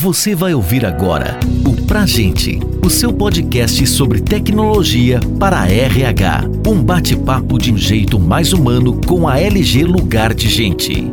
Você vai ouvir agora o Pra Gente, o seu podcast sobre tecnologia para a RH. Um bate-papo de um jeito mais humano com a LG Lugar de Gente.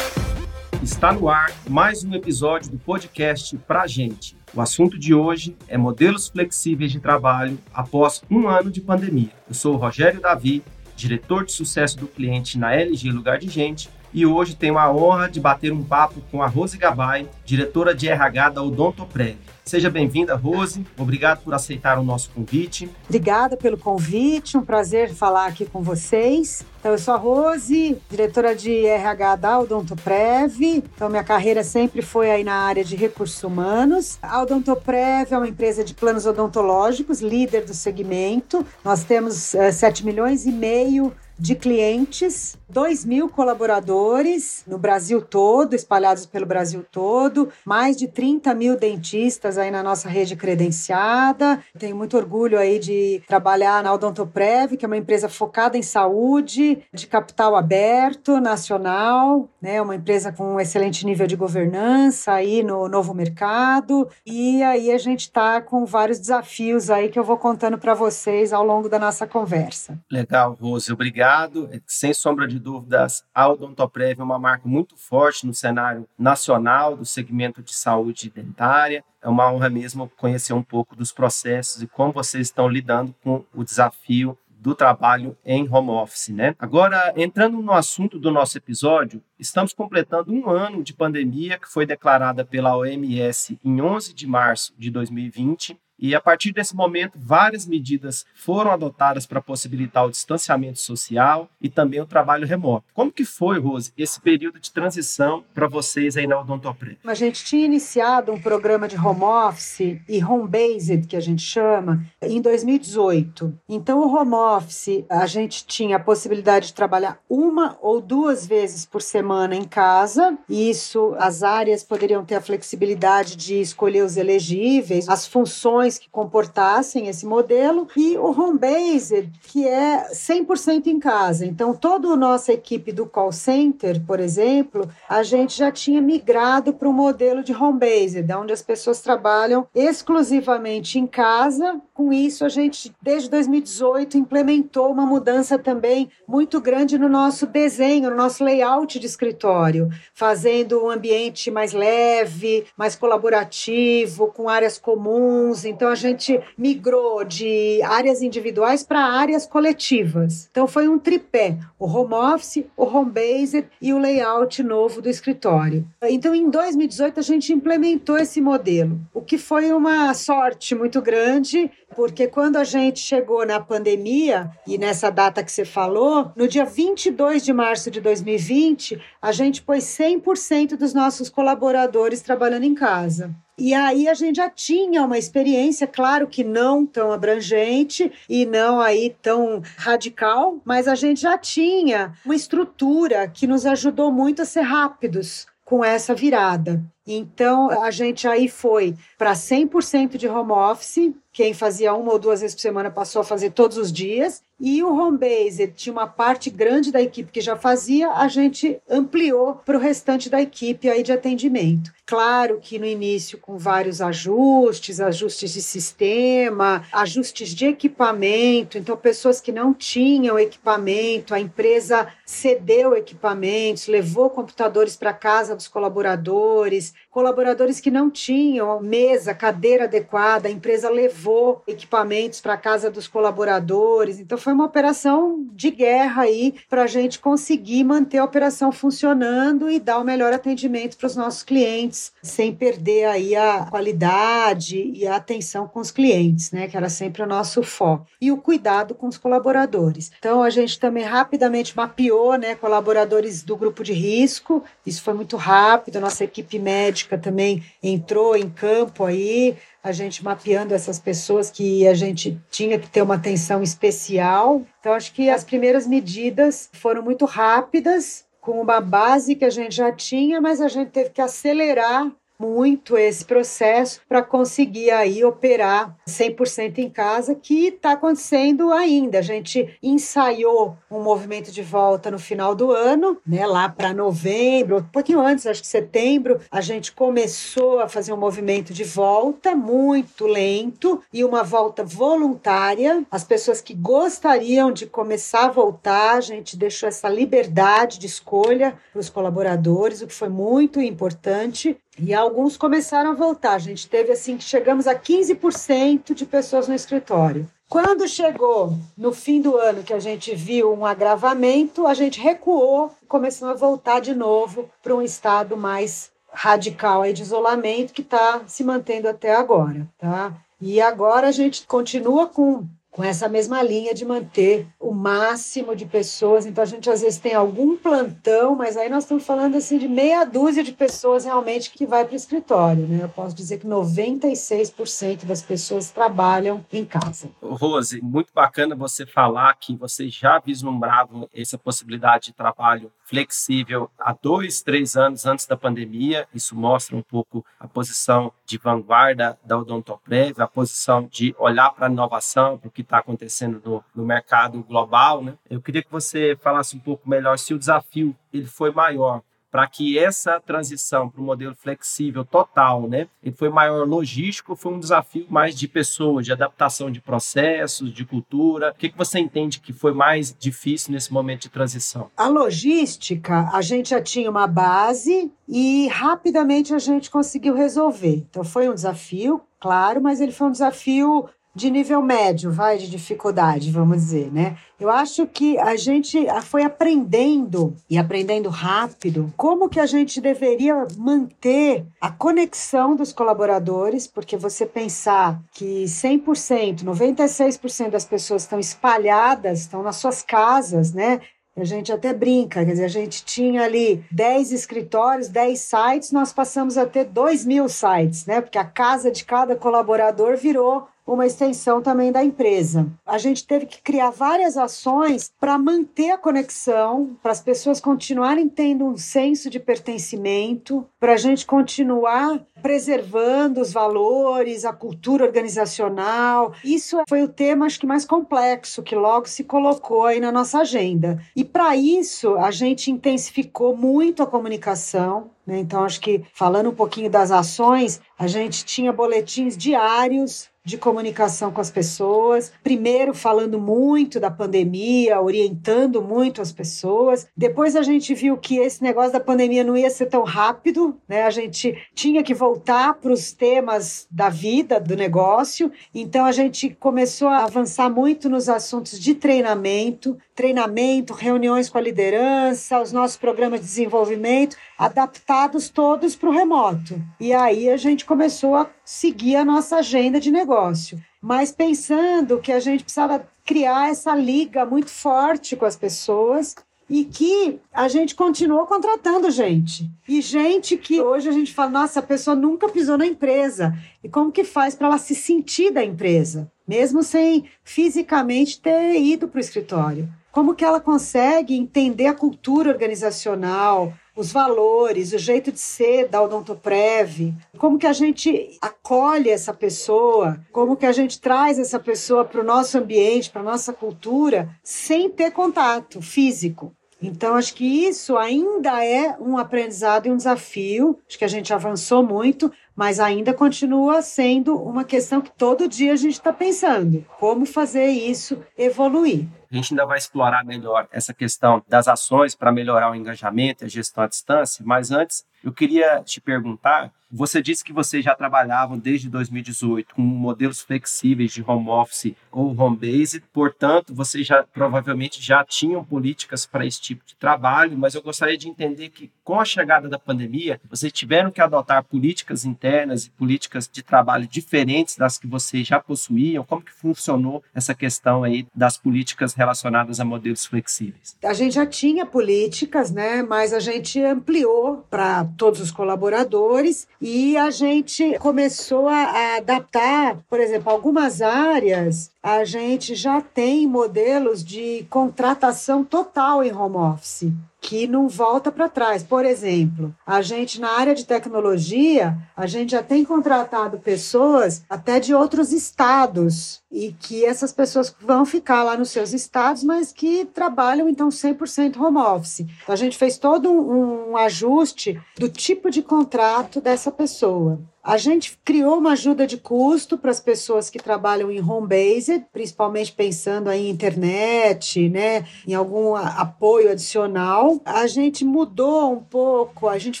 Está no ar mais um episódio do podcast Pra Gente. O assunto de hoje é modelos flexíveis de trabalho após um ano de pandemia. Eu sou o Rogério Davi, diretor de sucesso do cliente na LG Lugar de Gente, e hoje tenho a honra de bater um papo com a Rose Gabay, diretora de RH da Odontoprev. Seja bem-vinda, Rose. Obrigado por aceitar o nosso convite. Obrigada pelo convite, um prazer falar aqui com vocês. Então, eu sou a Rose, diretora de RH da Odontoprev. Então, minha carreira sempre foi aí na área de recursos humanos. A Odontoprev é uma empresa de planos odontológicos, líder do segmento. Nós temos uh, eh, 7 milhões e meio de clientes, 2 mil colaboradores no Brasil todo, espalhados pelo Brasil todo, mais de 30 mil dentistas aí na nossa rede credenciada. Tenho muito orgulho aí de trabalhar na Odontoprev, que é uma empresa focada em saúde, de capital aberto, nacional, né? Uma empresa com um excelente nível de governança aí no novo mercado. E aí a gente está com vários desafios aí que eu vou contando para vocês ao longo da nossa conversa. Legal, Rose, obrigado. Sem sombra de dúvidas, a Odontoprev é uma marca muito forte no cenário nacional do segmento de saúde dentária. É uma honra mesmo conhecer um pouco dos processos e como vocês estão lidando com o desafio do trabalho em home office, né? Agora, entrando no assunto do nosso episódio, estamos completando um ano de pandemia que foi declarada pela OMS em 11 de março de 2020 e a partir desse momento, várias medidas foram adotadas para possibilitar o distanciamento social e também o trabalho remoto. Como que foi, Rose, esse período de transição para vocês aí na Odontopre? A gente tinha iniciado um programa de home office e home based, que a gente chama, em 2018. Então, o home office, a gente tinha a possibilidade de trabalhar uma ou duas vezes por semana em casa. Isso, as áreas poderiam ter a flexibilidade de escolher os elegíveis, as funções que comportassem esse modelo, e o home based, que é 100% em casa. Então, toda a nossa equipe do call center, por exemplo, a gente já tinha migrado para um modelo de home based, onde as pessoas trabalham exclusivamente em casa. Com isso, a gente, desde 2018, implementou uma mudança também muito grande no nosso desenho, no nosso layout de escritório, fazendo um ambiente mais leve, mais colaborativo, com áreas comuns. Então a gente migrou de áreas individuais para áreas coletivas. Então foi um tripé: o home office, o home based e o layout novo do escritório. Então em 2018 a gente implementou esse modelo, o que foi uma sorte muito grande, porque quando a gente chegou na pandemia e nessa data que você falou, no dia 22 de março de 2020, a gente pôs 100% dos nossos colaboradores trabalhando em casa. E aí a gente já tinha uma experiência, claro que não tão abrangente e não aí tão radical, mas a gente já tinha uma estrutura que nos ajudou muito a ser rápidos com essa virada. Então a gente aí foi para 100% de home office, quem fazia uma ou duas vezes por semana passou a fazer todos os dias, e o home base tinha uma parte grande da equipe que já fazia, a gente ampliou para o restante da equipe aí de atendimento. Claro que no início com vários ajustes, ajustes de sistema, ajustes de equipamento, então pessoas que não tinham equipamento, a empresa cedeu equipamentos, levou computadores para casa dos colaboradores, colaboradores que não tinham mesa, cadeira adequada, a empresa levou equipamentos para casa dos colaboradores. Então foi uma operação de guerra aí para a gente conseguir manter a operação funcionando e dar o melhor atendimento para os nossos clientes, sem perder aí a qualidade e a atenção com os clientes, né? Que era sempre o nosso foco. E o cuidado com os colaboradores. Então a gente também rapidamente mapeou, né, colaboradores do grupo de risco. Isso foi muito rápido. Nossa equipe médica também entrou em campo aí a gente mapeando essas pessoas que a gente tinha que ter uma atenção especial. Então, acho que as primeiras medidas foram muito rápidas, com uma base que a gente já tinha, mas a gente teve que acelerar muito esse processo para conseguir aí operar 100% em casa, que está acontecendo ainda. A gente ensaiou um movimento de volta no final do ano, né, lá para novembro, um pouquinho antes, acho que setembro, a gente começou a fazer um movimento de volta muito lento e uma volta voluntária. As pessoas que gostariam de começar a voltar, a gente deixou essa liberdade de escolha para os colaboradores, o que foi muito importante. E alguns começaram a voltar. A gente teve assim que chegamos a 15% de pessoas no escritório. Quando chegou no fim do ano que a gente viu um agravamento, a gente recuou, começou a voltar de novo para um estado mais radical aí de isolamento que está se mantendo até agora, tá? E agora a gente continua com com essa mesma linha de manter o máximo de pessoas. Então a gente às vezes tem algum plantão, mas aí nós estamos falando assim de meia dúzia de pessoas realmente que vai para o escritório, né? Eu posso dizer que 96% das pessoas trabalham em casa. Rose, muito bacana você falar que você já vislumbravam essa possibilidade de trabalho flexível há dois, três anos antes da pandemia. Isso mostra um pouco a posição de vanguarda da Odontoprev, a posição de olhar para a inovação, para o que está acontecendo no, no, mercado global, né? Eu queria que você falasse um pouco melhor se o desafio ele foi maior para que essa transição para o modelo flexível total, né, ele foi maior logístico, foi um desafio mais de pessoas, de adaptação de processos, de cultura. O que, que você entende que foi mais difícil nesse momento de transição? A logística, a gente já tinha uma base e rapidamente a gente conseguiu resolver. Então foi um desafio, claro, mas ele foi um desafio de nível médio, vai, de dificuldade, vamos dizer, né? Eu acho que a gente foi aprendendo e aprendendo rápido como que a gente deveria manter a conexão dos colaboradores, porque você pensar que 100%, 96% das pessoas estão espalhadas, estão nas suas casas, né? A gente até brinca, quer dizer, a gente tinha ali 10 escritórios, 10 sites, nós passamos a ter 2 mil sites, né? Porque a casa de cada colaborador virou uma extensão também da empresa. A gente teve que criar várias ações para manter a conexão, para as pessoas continuarem tendo um senso de pertencimento, para a gente continuar preservando os valores, a cultura organizacional. Isso foi o tema, acho que mais complexo, que logo se colocou aí na nossa agenda. E para isso, a gente intensificou muito a comunicação. Né? Então, acho que falando um pouquinho das ações, a gente tinha boletins diários de comunicação com as pessoas. Primeiro, falando muito da pandemia, orientando muito as pessoas. Depois, a gente viu que esse negócio da pandemia não ia ser tão rápido, né? A gente tinha que voltar para os temas da vida, do negócio. Então, a gente começou a avançar muito nos assuntos de treinamento, treinamento, reuniões com a liderança, os nossos programas de desenvolvimento, adaptados todos para o remoto. E aí a gente começou a seguir a nossa agenda de negócio, mas pensando que a gente precisava criar essa liga muito forte com as pessoas e que a gente continuou contratando gente. E gente que hoje a gente fala, nossa, a pessoa nunca pisou na empresa. E como que faz para ela se sentir da empresa, mesmo sem fisicamente ter ido para o escritório? Como que ela consegue entender a cultura organizacional, os valores, o jeito de ser da Odontoprev, como que a gente acolhe essa pessoa, como que a gente traz essa pessoa para o nosso ambiente, para a nossa cultura, sem ter contato físico. Então, acho que isso ainda é um aprendizado e um desafio. Acho que a gente avançou muito, mas ainda continua sendo uma questão que todo dia a gente está pensando: como fazer isso evoluir. A gente ainda vai explorar melhor essa questão das ações para melhorar o engajamento e a gestão à distância, mas antes eu queria te perguntar você disse que vocês já trabalhavam desde 2018 com modelos flexíveis de home office ou home base, portanto, vocês já provavelmente já tinham políticas para esse tipo de trabalho, mas eu gostaria de entender que com a chegada da pandemia, vocês tiveram que adotar políticas internas e políticas de trabalho diferentes das que vocês já possuíam. Como que funcionou essa questão aí das políticas relacionadas a modelos flexíveis? A gente já tinha políticas, né, mas a gente ampliou para todos os colaboradores e a gente começou a, adaptar, por exemplo, algumas áreas a gente já tem modelos de contratação total em home office que não volta para trás. Por exemplo, a gente na área de tecnologia, a gente já tem contratado pessoas até de outros estados e que essas pessoas vão ficar lá nos seus estados, mas que trabalham então 100% home office. Então, a gente fez todo um, um ajuste do tipo de contrato dessa pessoa. A gente criou uma ajuda de custo para as pessoas que trabalham em home base, principalmente pensando em internet, né, em algum apoio adicional. A gente mudou um pouco, a gente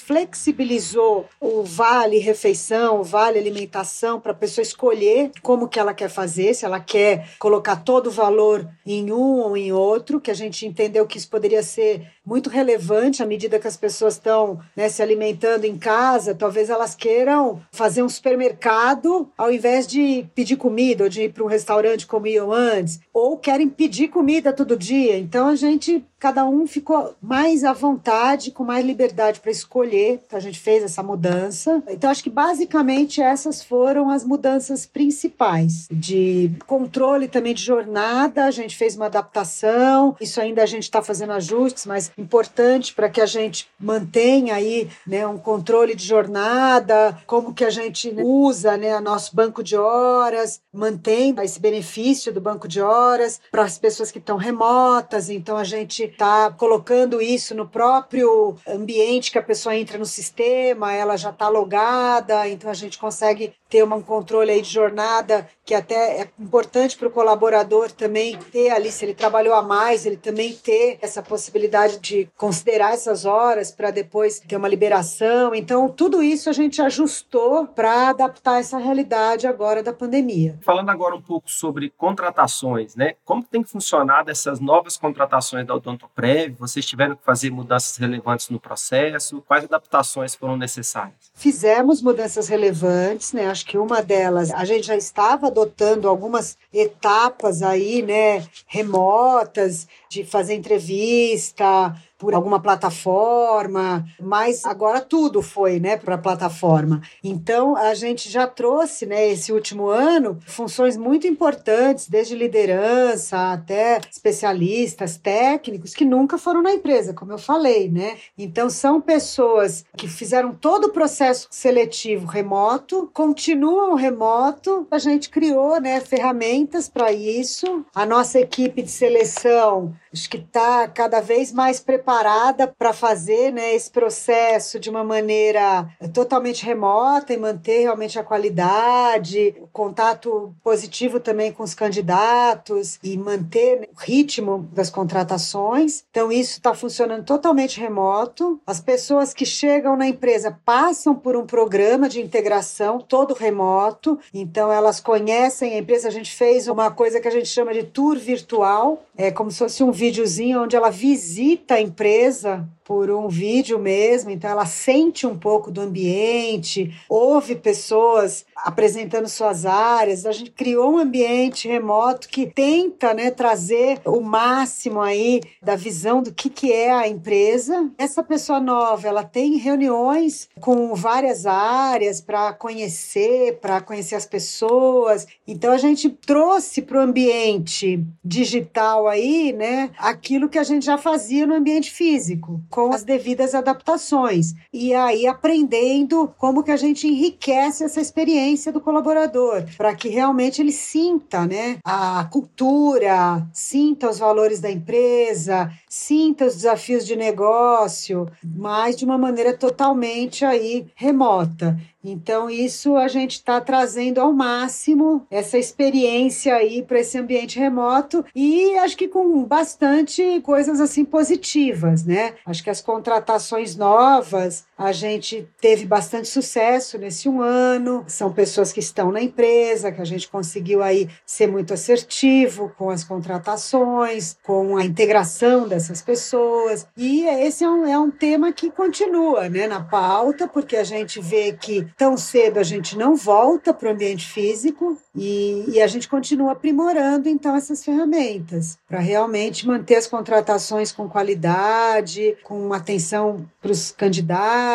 flexibilizou o vale refeição, o vale alimentação para a pessoa escolher como que ela quer fazer, se ela quer colocar todo o valor em um ou em outro, que a gente entendeu que isso poderia ser muito relevante à medida que as pessoas estão né, se alimentando em casa, talvez elas queiram fazer um supermercado ao invés de pedir comida ou de ir para um restaurante como iam antes, ou querem pedir comida todo dia. Então a gente cada um ficou mais à vontade, com mais liberdade para escolher. Então a gente fez essa mudança. Então acho que basicamente essas foram as mudanças principais de controle também de jornada. A gente fez uma adaptação. Isso ainda a gente está fazendo ajustes, mas importante para que a gente mantenha aí né, um controle de jornada, como que a gente usa né, nosso banco de horas, mantém esse benefício do banco de horas para as pessoas que estão remotas. Então a gente está colocando isso no próprio ambiente que a pessoa entra no sistema, ela já está logada, então a gente consegue ter um controle aí de jornada que até é importante para o colaborador também ter ali, se ele trabalhou a mais, ele também ter essa possibilidade de considerar essas horas para depois ter uma liberação. Então, tudo isso a gente ajustou para adaptar essa realidade agora da pandemia. Falando agora um pouco sobre contratações, né? Como tem funcionado essas novas contratações da Odontoprev? Vocês tiveram que fazer mudanças relevantes no processo? Quais adaptações foram necessárias? Fizemos mudanças relevantes, né? acho que uma delas, a gente já estava adotando algumas etapas aí, né, remotas, de fazer entrevista, por alguma plataforma, mas agora tudo foi, né, para a plataforma. Então a gente já trouxe, né, esse último ano, funções muito importantes, desde liderança até especialistas, técnicos que nunca foram na empresa, como eu falei, né? Então são pessoas que fizeram todo o processo seletivo remoto, continuam remoto. A gente criou, né, ferramentas para isso. A nossa equipe de seleção acho que está cada vez mais preparada para fazer né, esse processo de uma maneira totalmente remota e manter realmente a qualidade, o contato positivo também com os candidatos e manter o ritmo das contratações. Então, isso está funcionando totalmente remoto. As pessoas que chegam na empresa passam por um programa de integração todo remoto, então elas conhecem a empresa. A gente fez uma coisa que a gente chama de tour virtual, é como se fosse um videozinho onde ela visita a empresa por um vídeo mesmo, então ela sente um pouco do ambiente, ouve pessoas apresentando suas áreas. A gente criou um ambiente remoto que tenta, né, trazer o máximo aí da visão do que que é a empresa. Essa pessoa nova, ela tem reuniões com várias áreas para conhecer, para conhecer as pessoas. Então a gente trouxe para o ambiente digital aí, né, aquilo que a gente já fazia no ambiente físico com as devidas adaptações. E aí aprendendo como que a gente enriquece essa experiência do colaborador, para que realmente ele sinta, né, a cultura, sinta os valores da empresa, sinta os desafios de negócio, mas de uma maneira totalmente aí remota. Então, isso a gente está trazendo ao máximo essa experiência aí para esse ambiente remoto e acho que com bastante coisas assim positivas, né? Acho que as contratações novas a gente teve bastante sucesso nesse um ano. São pessoas que estão na empresa, que a gente conseguiu aí ser muito assertivo com as contratações, com a integração dessas pessoas. E esse é um, é um tema que continua né, na pauta, porque a gente vê que tão cedo a gente não volta para o ambiente físico e, e, a gente continua aprimorando então essas ferramentas para realmente manter as contratações com qualidade, com atenção para os candidatos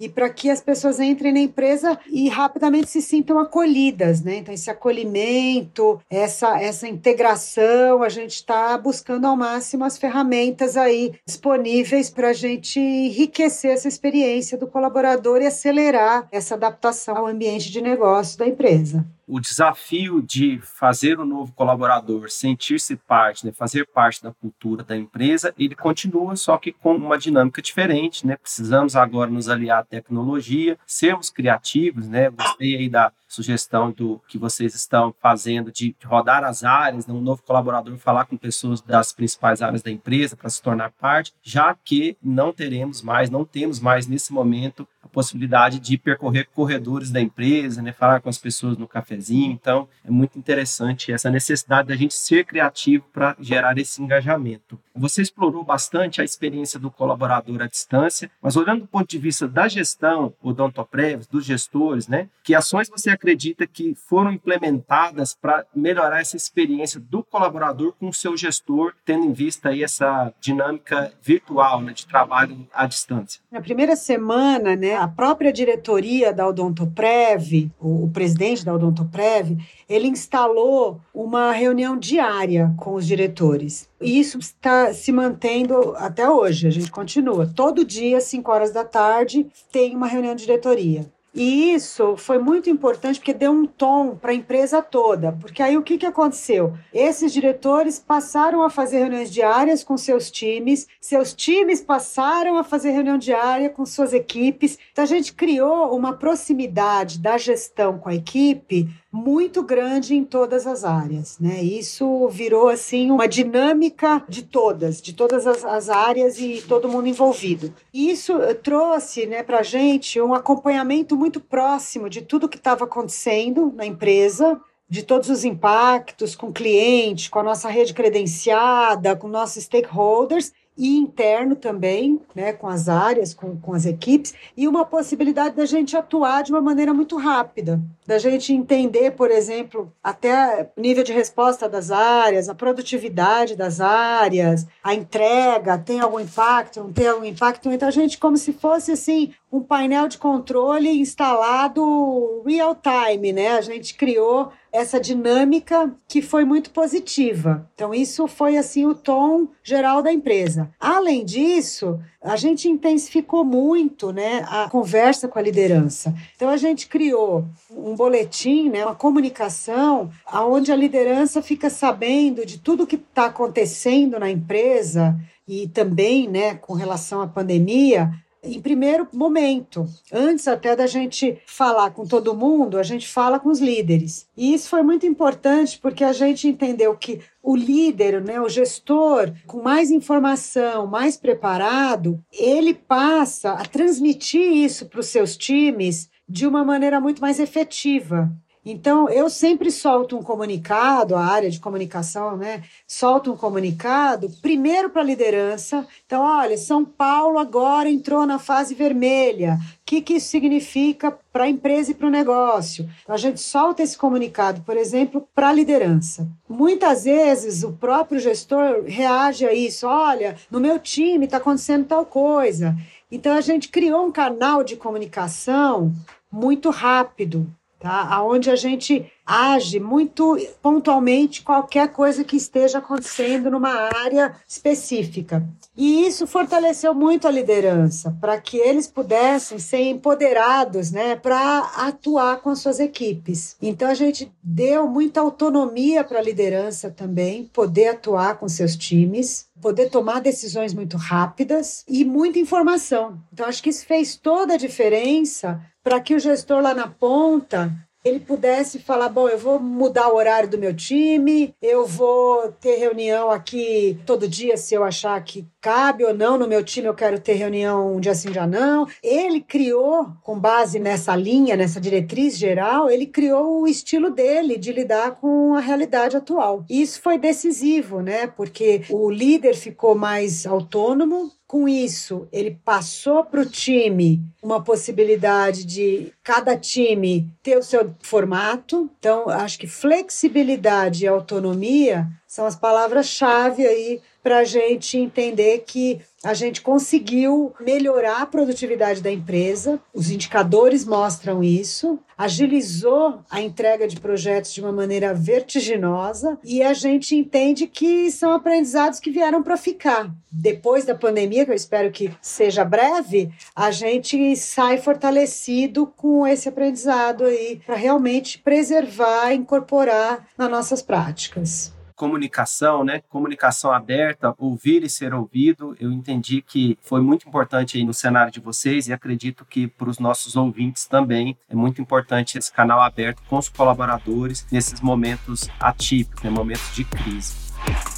e para que as pessoas entrem na empresa e rapidamente se sintam acolhidas, né? Então esse acolhimento, essa essa integração, a gente está buscando ao máximo as ferramentas aí disponíveis para a gente enriquecer essa experiência do colaborador e acelerar essa adaptação ao ambiente de negócio da empresa o desafio de fazer o novo colaborador sentir-se parte, né, fazer parte da cultura da empresa, ele continua, só que com uma dinâmica diferente, né? Precisamos agora nos aliar à tecnologia, sermos criativos, né? Gostei aí da sugestão do que vocês estão fazendo de rodar as áreas, né? um novo colaborador falar com pessoas das principais áreas da empresa para se tornar parte, já que não teremos mais, não temos mais nesse momento a possibilidade de percorrer corredores da empresa, né? falar com as pessoas no cafezinho. Então, é muito interessante essa necessidade da gente ser criativo para gerar esse engajamento. Você explorou bastante a experiência do colaborador à distância, mas olhando do ponto de vista da gestão, o Odontoprev, dos gestores, né? Que ações você acredita que foram implementadas para melhorar essa experiência do colaborador com o seu gestor, tendo em vista aí essa dinâmica virtual né, de trabalho à distância? Na primeira semana, né, a própria diretoria da Odontoprev, o, o presidente da Odontoprev, ele instalou uma reunião diária com os diretores. E isso está se mantendo até hoje, a gente continua. Todo dia, às 5 horas da tarde, tem uma reunião de diretoria. E isso foi muito importante porque deu um tom para a empresa toda. Porque aí o que, que aconteceu? Esses diretores passaram a fazer reuniões diárias com seus times, seus times passaram a fazer reunião diária com suas equipes. Então a gente criou uma proximidade da gestão com a equipe muito grande em todas as áreas, né? Isso virou assim uma dinâmica de todas, de todas as, as áreas e todo mundo envolvido. Isso trouxe, né, para gente um acompanhamento muito próximo de tudo que estava acontecendo na empresa, de todos os impactos com o cliente, com a nossa rede credenciada, com nossos stakeholders e interno também, né, com as áreas, com, com as equipes, e uma possibilidade da gente atuar de uma maneira muito rápida, da gente entender, por exemplo, até o nível de resposta das áreas, a produtividade das áreas, a entrega, tem algum impacto, não tem algum impacto, então a gente como se fosse assim um painel de controle instalado real time, né? A gente criou essa dinâmica que foi muito positiva. Então, isso foi assim o tom geral da empresa. Além disso, a gente intensificou muito né, a conversa com a liderança. Então, a gente criou um boletim, né, uma comunicação, onde a liderança fica sabendo de tudo que está acontecendo na empresa e também né, com relação à pandemia em primeiro momento. Antes até da gente falar com todo mundo, a gente fala com os líderes. E isso foi muito importante porque a gente entendeu que o líder, né, o gestor, com mais informação, mais preparado, ele passa a transmitir isso para os seus times de uma maneira muito mais efetiva. Então, eu sempre solto um comunicado, a área de comunicação, né? Solta um comunicado, primeiro para a liderança. Então, olha, São Paulo agora entrou na fase vermelha. O que, que isso significa para a empresa e para o negócio? Então, a gente solta esse comunicado, por exemplo, para a liderança. Muitas vezes o próprio gestor reage a isso. Olha, no meu time está acontecendo tal coisa. Então, a gente criou um canal de comunicação muito rápido tá? Aonde a gente age muito pontualmente qualquer coisa que esteja acontecendo numa área específica. E isso fortaleceu muito a liderança, para que eles pudessem ser empoderados, né, para atuar com as suas equipes. Então a gente deu muita autonomia para a liderança também, poder atuar com seus times, poder tomar decisões muito rápidas e muita informação. Então acho que isso fez toda a diferença para que o gestor lá na ponta ele pudesse falar: bom, eu vou mudar o horário do meu time, eu vou ter reunião aqui todo dia se eu achar que cabe ou não. No meu time eu quero ter reunião um dia sim, já não. Ele criou, com base nessa linha, nessa diretriz geral, ele criou o estilo dele de lidar com a realidade atual. E isso foi decisivo, né? Porque o líder ficou mais autônomo, com isso, ele passou para o time uma possibilidade de cada time ter o seu formato. Então, acho que flexibilidade e autonomia são as palavras-chave aí para a gente entender que a gente conseguiu melhorar a produtividade da empresa, os indicadores mostram isso, agilizou a entrega de projetos de uma maneira vertiginosa e a gente entende que são aprendizados que vieram para ficar. Depois da pandemia, que eu espero que seja breve, a gente sai fortalecido com esse aprendizado aí para realmente preservar incorporar nas nossas práticas comunicação, né? Comunicação aberta, ouvir e ser ouvido. Eu entendi que foi muito importante aí no cenário de vocês e acredito que para os nossos ouvintes também é muito importante esse canal aberto com os colaboradores nesses momentos atípicos, né? momentos de crise.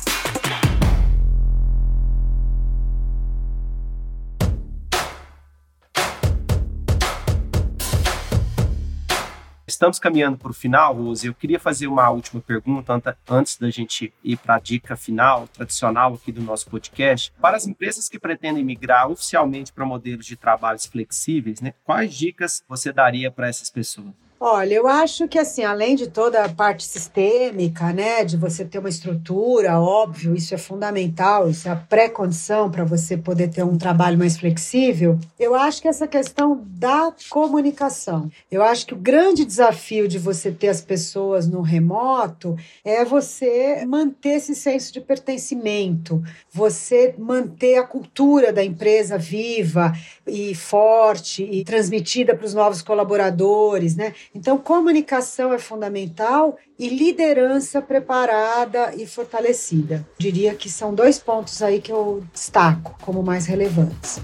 Estamos caminhando para o final, Rose. Eu queria fazer uma última pergunta antes da gente ir para a dica final, tradicional aqui do nosso podcast. Para as empresas que pretendem migrar oficialmente para modelos de trabalhos flexíveis, né, quais dicas você daria para essas pessoas? Olha, eu acho que assim, além de toda a parte sistêmica, né, de você ter uma estrutura, óbvio, isso é fundamental, isso é a pré-condição para você poder ter um trabalho mais flexível. Eu acho que essa questão da comunicação. Eu acho que o grande desafio de você ter as pessoas no remoto é você manter esse senso de pertencimento, você manter a cultura da empresa viva e forte e transmitida para os novos colaboradores, né? Então, comunicação é fundamental e liderança preparada e fortalecida. Diria que são dois pontos aí que eu destaco como mais relevantes.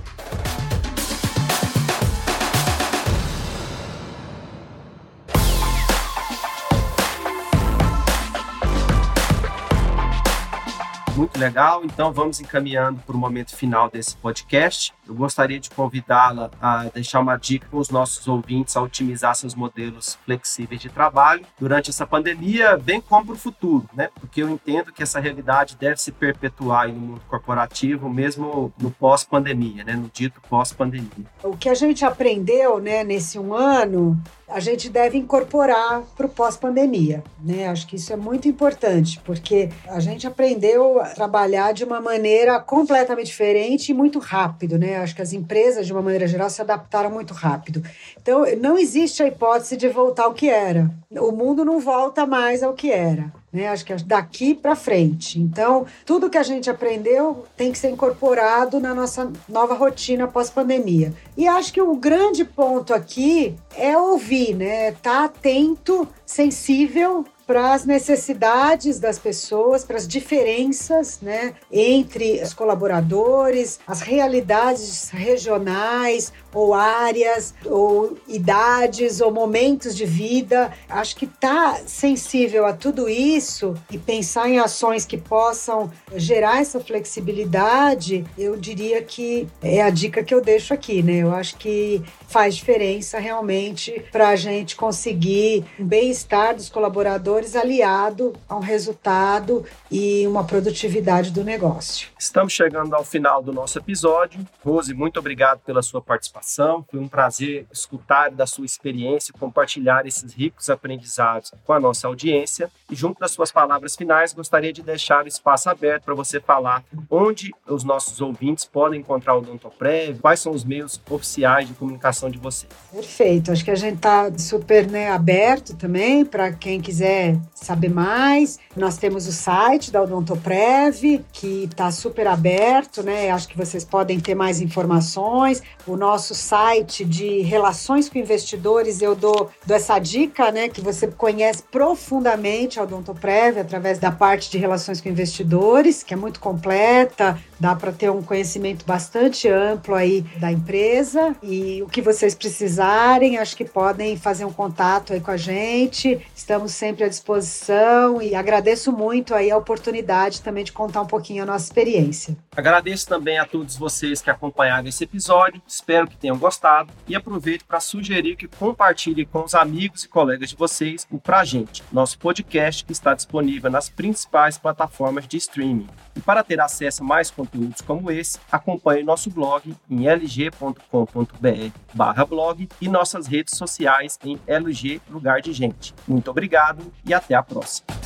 Muito legal. Então vamos encaminhando para o momento final desse podcast. Eu gostaria de convidá-la a deixar uma dica para os nossos ouvintes a otimizar seus modelos flexíveis de trabalho durante essa pandemia, bem como para o futuro, né? Porque eu entendo que essa realidade deve se perpetuar no mundo corporativo, mesmo no pós-pandemia, né? No dito pós-pandemia. O que a gente aprendeu, né, nesse um ano a gente deve incorporar para o pós-pandemia. Né? Acho que isso é muito importante, porque a gente aprendeu a trabalhar de uma maneira completamente diferente e muito rápido. Né? Acho que as empresas, de uma maneira geral, se adaptaram muito rápido. Então, não existe a hipótese de voltar ao que era. O mundo não volta mais ao que era. Né? Acho que é daqui para frente. Então, tudo que a gente aprendeu tem que ser incorporado na nossa nova rotina pós-pandemia. E acho que o grande ponto aqui é ouvir, né? Tá atento, sensível para as necessidades das pessoas, para as diferenças né, entre os colaboradores, as realidades regionais ou áreas, ou idades, ou momentos de vida. Acho que tá sensível a tudo isso e pensar em ações que possam gerar essa flexibilidade, eu diria que é a dica que eu deixo aqui, né? Eu acho que faz diferença realmente para a gente conseguir um bem-estar dos colaboradores aliado a um resultado e uma produtividade do negócio. Estamos chegando ao final do nosso episódio. Rose, muito obrigado pela sua participação. Foi um prazer escutar da sua experiência e compartilhar esses ricos aprendizados com a nossa audiência. E junto das suas palavras finais, gostaria de deixar o espaço aberto para você falar onde os nossos ouvintes podem encontrar o Odontoprev, quais são os meios oficiais de comunicação de vocês. Perfeito. Acho que a gente está super né, aberto também para quem quiser saber mais. Nós temos o site da Odontoprev, que está super aberto, né? Acho que vocês podem ter mais informações. O nosso site de relações com investidores, eu dou, dou essa dica, né? Que você conhece profundamente a Odontoprev através da parte de relações com investidores, que é muito completa, dá para ter um conhecimento bastante amplo aí da empresa. E o que vocês precisarem, acho que podem fazer um contato aí com a gente. Estamos sempre à disposição e agradeço muito aí a oportunidade também de contar um pouquinho a nossa experiência. Agradeço também a todos vocês que acompanharam esse episódio, espero que tenham gostado e aproveito para sugerir que compartilhem com os amigos e colegas de vocês o Pra Gente, nosso podcast que está disponível nas principais plataformas de streaming. E para ter acesso a mais conteúdos como esse, acompanhe nosso blog em lg.com.br/blog e nossas redes sociais em LG Lugar de Gente. Muito obrigado e até a próxima.